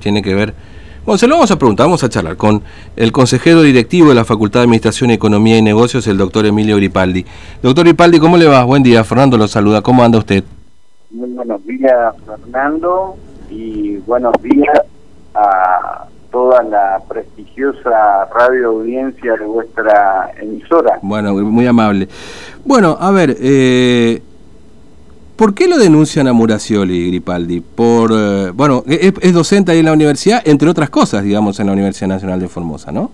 tiene que ver... Bueno, se lo vamos a preguntar, vamos a charlar con el consejero directivo de la Facultad de Administración, Economía y Negocios, el doctor Emilio Gripaldi. Doctor Gripaldi, ¿cómo le va? Buen día, Fernando lo saluda, ¿cómo anda usted? Muy buenos días, Fernando, y buenos días a toda la prestigiosa radio audiencia de vuestra emisora. Bueno, muy amable. Bueno, a ver, eh, ¿por qué lo denuncian a Muracioli, Gripaldi? Por, eh, bueno, es, docente ahí en la universidad, entre otras cosas, digamos, en la Universidad Nacional de Formosa, ¿no?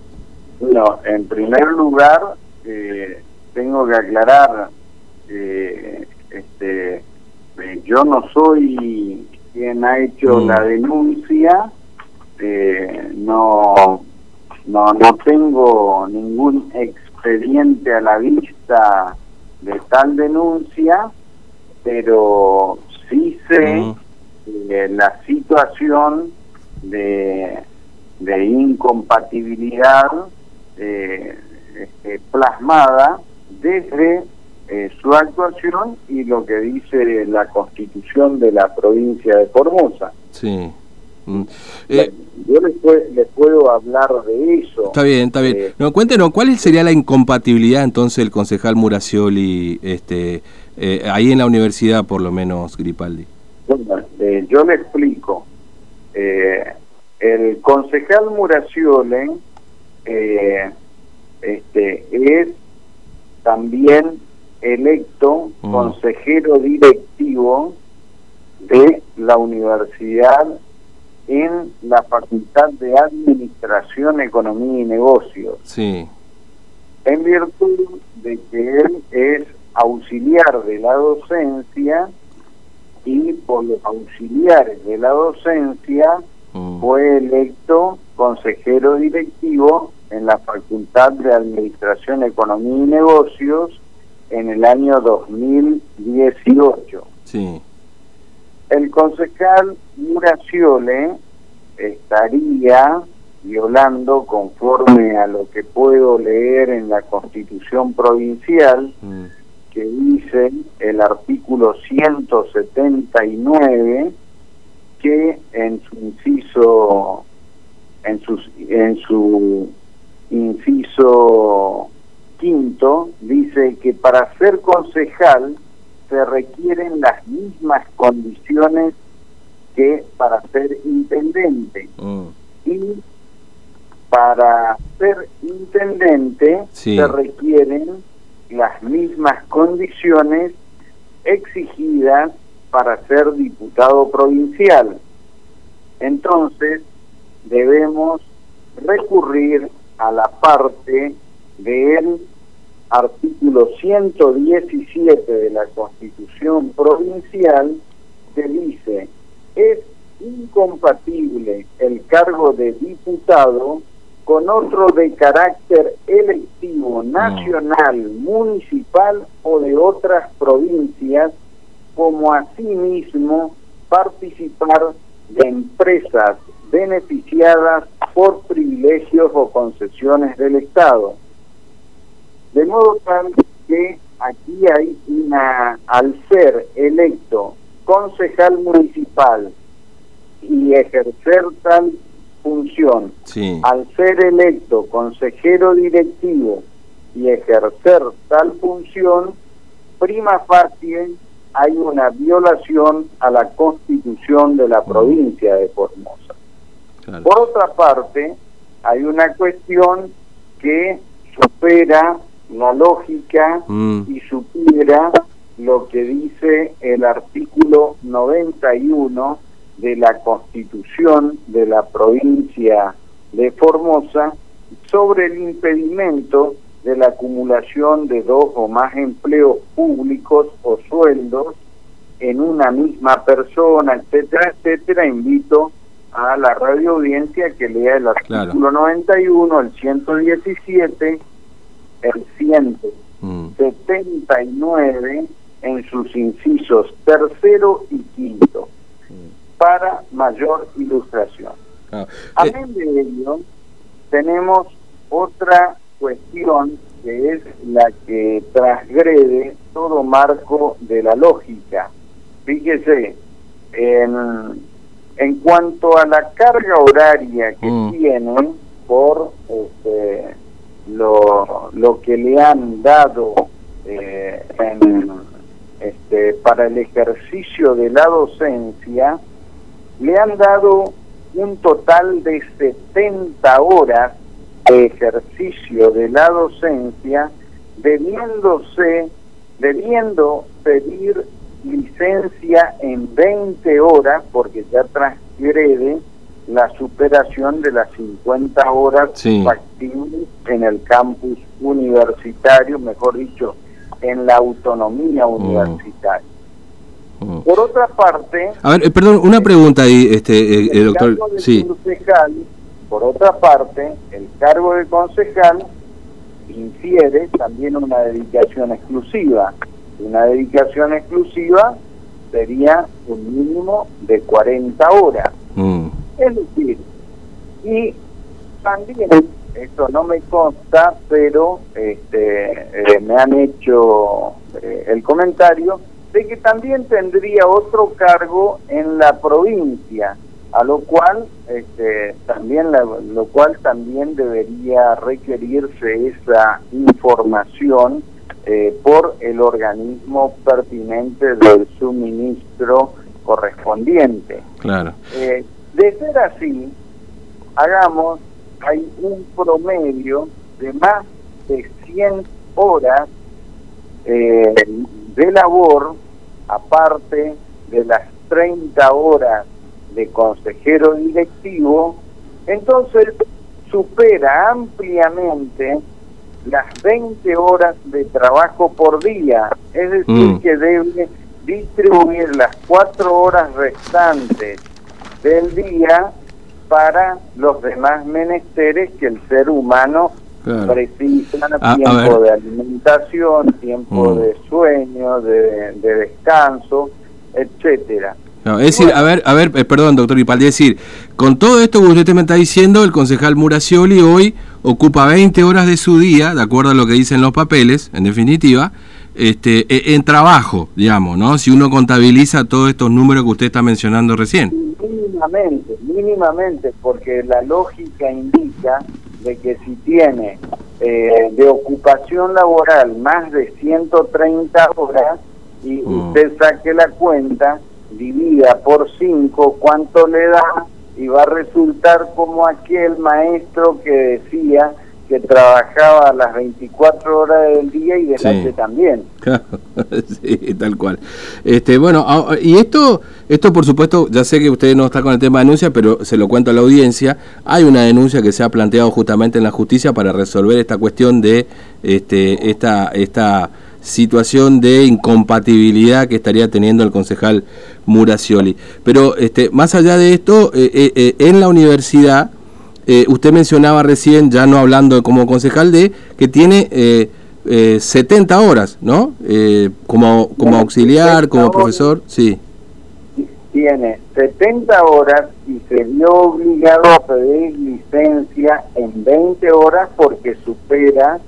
Bueno, en primer lugar, eh, tengo que aclarar, eh, este, yo no soy quien ha hecho mm. la denuncia, este, no, no, no tengo ningún expediente a la vista de tal denuncia, pero sí sé la situación de, de incompatibilidad eh, este, plasmada desde eh, su actuación y lo que dice la constitución de la provincia de Formosa. Sí. Mm. Eh, yo les, puedo hablar de eso. Está bien, está bien. Eh, no, cuéntenos, ¿cuál sería la incompatibilidad entonces del concejal Muracioli este, eh, ahí en la universidad, por lo menos, Gripaldi? Bueno, yo le explico. el concejal Muracioli este, es también electo mm. consejero directivo de la Universidad en la Facultad de Administración, Economía y Negocios. Sí. En virtud de que él es auxiliar de la docencia y por los auxiliares de la docencia mm. fue electo consejero directivo en la Facultad de Administración, Economía y Negocios en el año 2018. Sí el concejal Muraciole estaría violando conforme a lo que puedo leer en la constitución provincial mm. que dice el artículo 179 que en su inciso en sus en su inciso quinto dice que para ser concejal se requieren las mismas condiciones que para ser intendente. Mm. Y para ser intendente se requieren las mismas condiciones exigidas para ser diputado provincial. Entonces, debemos recurrir a la parte del artículo 117 de la Constitución Provincial que dice, es incompatible el cargo de diputado con otro de carácter electivo nacional, municipal o de otras provincias, como asimismo participar de empresas beneficiadas por privilegios o concesiones del Estado de modo tal que aquí hay una, al ser electo concejal municipal y ejercer tal función, al ser electo consejero directivo y ejercer tal función, prima facie hay una violación a la constitución de la mm. provincia de Formosa. Por otra parte, hay una cuestión que supera la lógica mm. y supiera lo que dice el artículo 91 de la Constitución de la provincia de Formosa sobre el impedimento de la acumulación de dos o más empleos públicos o sueldos en una misma persona, etcétera, etcétera. Invito a la radio audiencia que lea el artículo 91, el 117 el 179 mm. en sus incisos tercero y quinto mm. para mayor ilustración. Ah, Amén eh, de ello, tenemos otra cuestión que es la que transgrede todo marco de la lógica. Fíjese, en en cuanto a la carga horaria que mm. tienen por este, lo, lo que le han dado eh, este, para el ejercicio de la docencia, le han dado un total de 70 horas de ejercicio de la docencia, debiéndose, debiendo pedir licencia en 20 horas, porque ya transgrede la superación de las 50 horas factibles en el campus universitario, mejor dicho, en la autonomía mm. universitaria. Mm. Por otra parte... A ver, eh, perdón, una pregunta ahí, este, eh, doctor. Sí. por otra parte, el cargo de concejal infiere también una dedicación exclusiva. Una dedicación exclusiva sería un mínimo de 40 horas. Es decir, y también, esto no me consta, pero este, eh, me han hecho eh, el comentario de que también tendría otro cargo en la provincia, a lo cual este, también lo cual también debería requerirse esa información eh, por el organismo pertinente del suministro correspondiente. Claro. De ser así, hagamos, hay un promedio de más de 100 horas eh, de labor, aparte de las 30 horas de consejero directivo, entonces supera ampliamente las 20 horas de trabajo por día, es decir, mm. que debe distribuir las cuatro horas restantes del día para los demás menesteres que el ser humano precisa, tiempo de alimentación, tiempo mm. de sueño, de, descanso, etcétera. es decir, a ver, a ver, eh, perdón, doctor Ipaldi, es decir, con todo esto que usted me está diciendo, el concejal Muracioli hoy ocupa 20 horas de su día, de acuerdo a lo que dicen los papeles, en definitiva, este, e, en trabajo, digamos, ¿no? Si uno contabiliza todos estos números que usted está mencionando recién. Mínimamente, mínimamente, porque la lógica indica de que si tiene eh, de ocupación laboral más de 130 horas y mm. usted saque la cuenta, divida por 5, ¿cuánto le da? Y va a resultar como aquel maestro que decía que trabajaba las 24 horas del día y de noche también. sí, tal cual. Este, bueno, y esto, esto por supuesto, ya sé que usted no está con el tema de denuncia, pero se lo cuento a la audiencia. Hay una denuncia que se ha planteado justamente en la justicia para resolver esta cuestión de este, esta, esta situación de incompatibilidad que estaría teniendo el concejal Muracioli. Pero este, más allá de esto, eh, eh, eh, en la universidad eh, usted mencionaba recién, ya no hablando como concejal, de que tiene eh, 70 eh, horas, ¿no? Eh, como, como auxiliar, como profesor, sí. Tiene 70 horas y se vio obligado a pedir licencia en 20 horas porque supera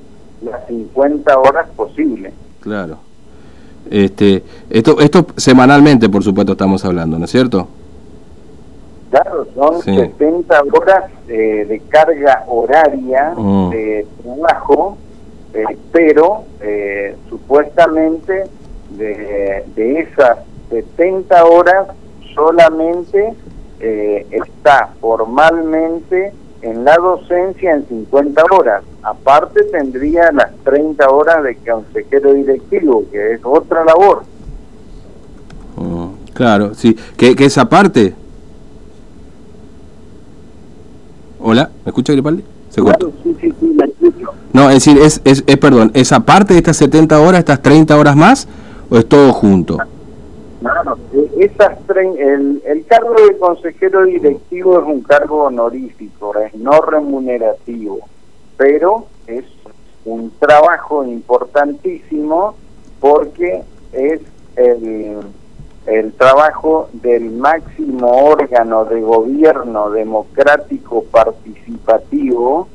las 50 horas posibles. Claro. Este, esto, esto semanalmente, por supuesto, estamos hablando, ¿no es cierto? Claro, son 70 horas de carga horaria mm. de trabajo, eh, pero eh, supuestamente de, de, esas 70 horas solamente eh, está formalmente en la docencia en 50 horas. Aparte tendría las 30 horas de consejero directivo, que es otra labor. Mm, claro, sí. Que, que esa parte Hola, ¿me escucha Gripaldi? Se claro, sí, sí, sí, la escucho. No, es decir, es, es, es, perdón, ¿es aparte de estas 70 horas, estas 30 horas más, o es todo junto? No, no, esas el, el cargo de consejero directivo es un cargo honorífico, es no remunerativo, pero es un trabajo importantísimo porque es el el trabajo del máximo órgano de gobierno democrático participativo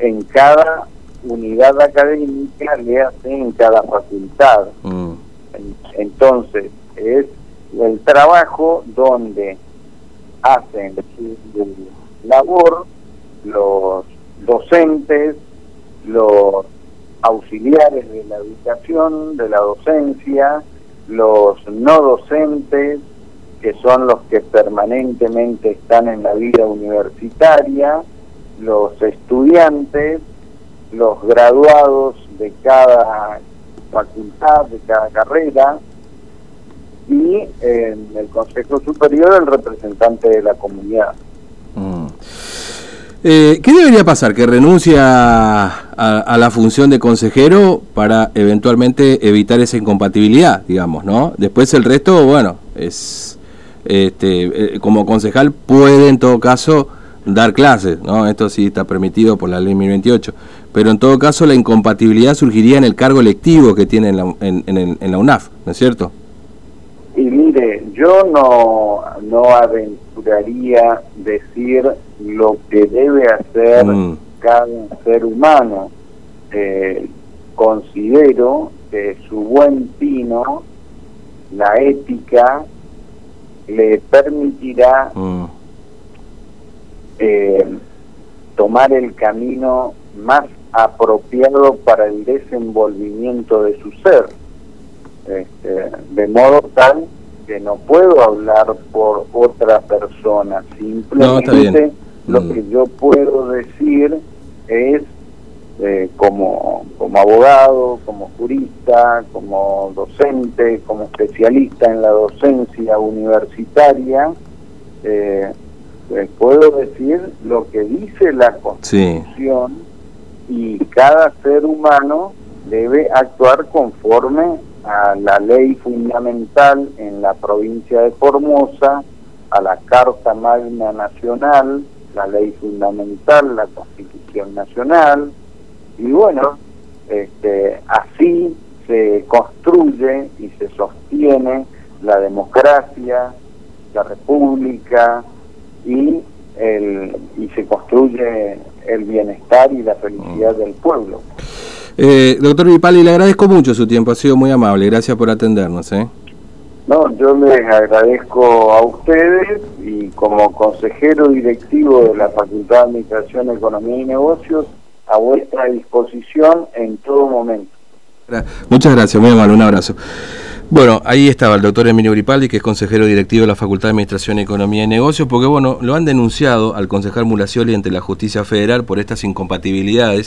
en cada unidad académica, le hace en cada facultad. Mm. Entonces, es el trabajo donde hacen labor los docentes, los auxiliares de la educación, de la docencia, los no docentes, que son los que permanentemente están en la vida universitaria, los estudiantes, los graduados de cada facultad, de cada carrera, y en el Consejo Superior el representante de la comunidad. Mm. Eh, ¿Qué debería pasar? ¿Que renuncia a, la función de consejero para eventualmente evitar esa incompatibilidad, digamos, ¿no? Después el resto, bueno, es este, eh, como concejal puede en todo caso dar clases, ¿no? Esto sí está permitido por la ley 1028, pero en todo caso la incompatibilidad surgiría en el cargo electivo que tiene en la, en, la UNAF, ¿no es cierto? Y mire, yo no, no aventuraría decir lo que debe hacer mm. Cada ser humano. Eh, considero que su buen tino, la ética, le permitirá mm. eh, tomar el camino más apropiado para el desenvolvimiento de su ser. Este, de modo tal que no puedo hablar por otra persona, simplemente mm. que yo puedo decir es eh, como, como abogado, como jurista, como docente, como especialista en la docencia universitaria, eh, eh, puedo decir lo que dice la Constitución y cada ser humano debe actuar conforme a la ley fundamental en la provincia de Formosa, a la Carta Magna Nacional, la ley fundamental, la Constitución Nacional, y bueno, este, así se construye y se sostiene la democracia, la república y, el, y se construye el bienestar y la felicidad del pueblo. Eh, doctor Vipali, le agradezco mucho su tiempo, ha sido muy amable, gracias por atendernos. ¿eh? No, yo les agradezco a ustedes y como consejero directivo de la Facultad de Administración, Economía y Negocios, a vuestra disposición en todo momento. Muchas gracias, muy amable, un abrazo. Bueno, ahí estaba el doctor Emilio Gripaldi, que es consejero directivo de la Facultad de Administración, Economía y Negocios, porque bueno, lo han denunciado al concejal Mulacioli ante la Justicia Federal por estas incompatibilidades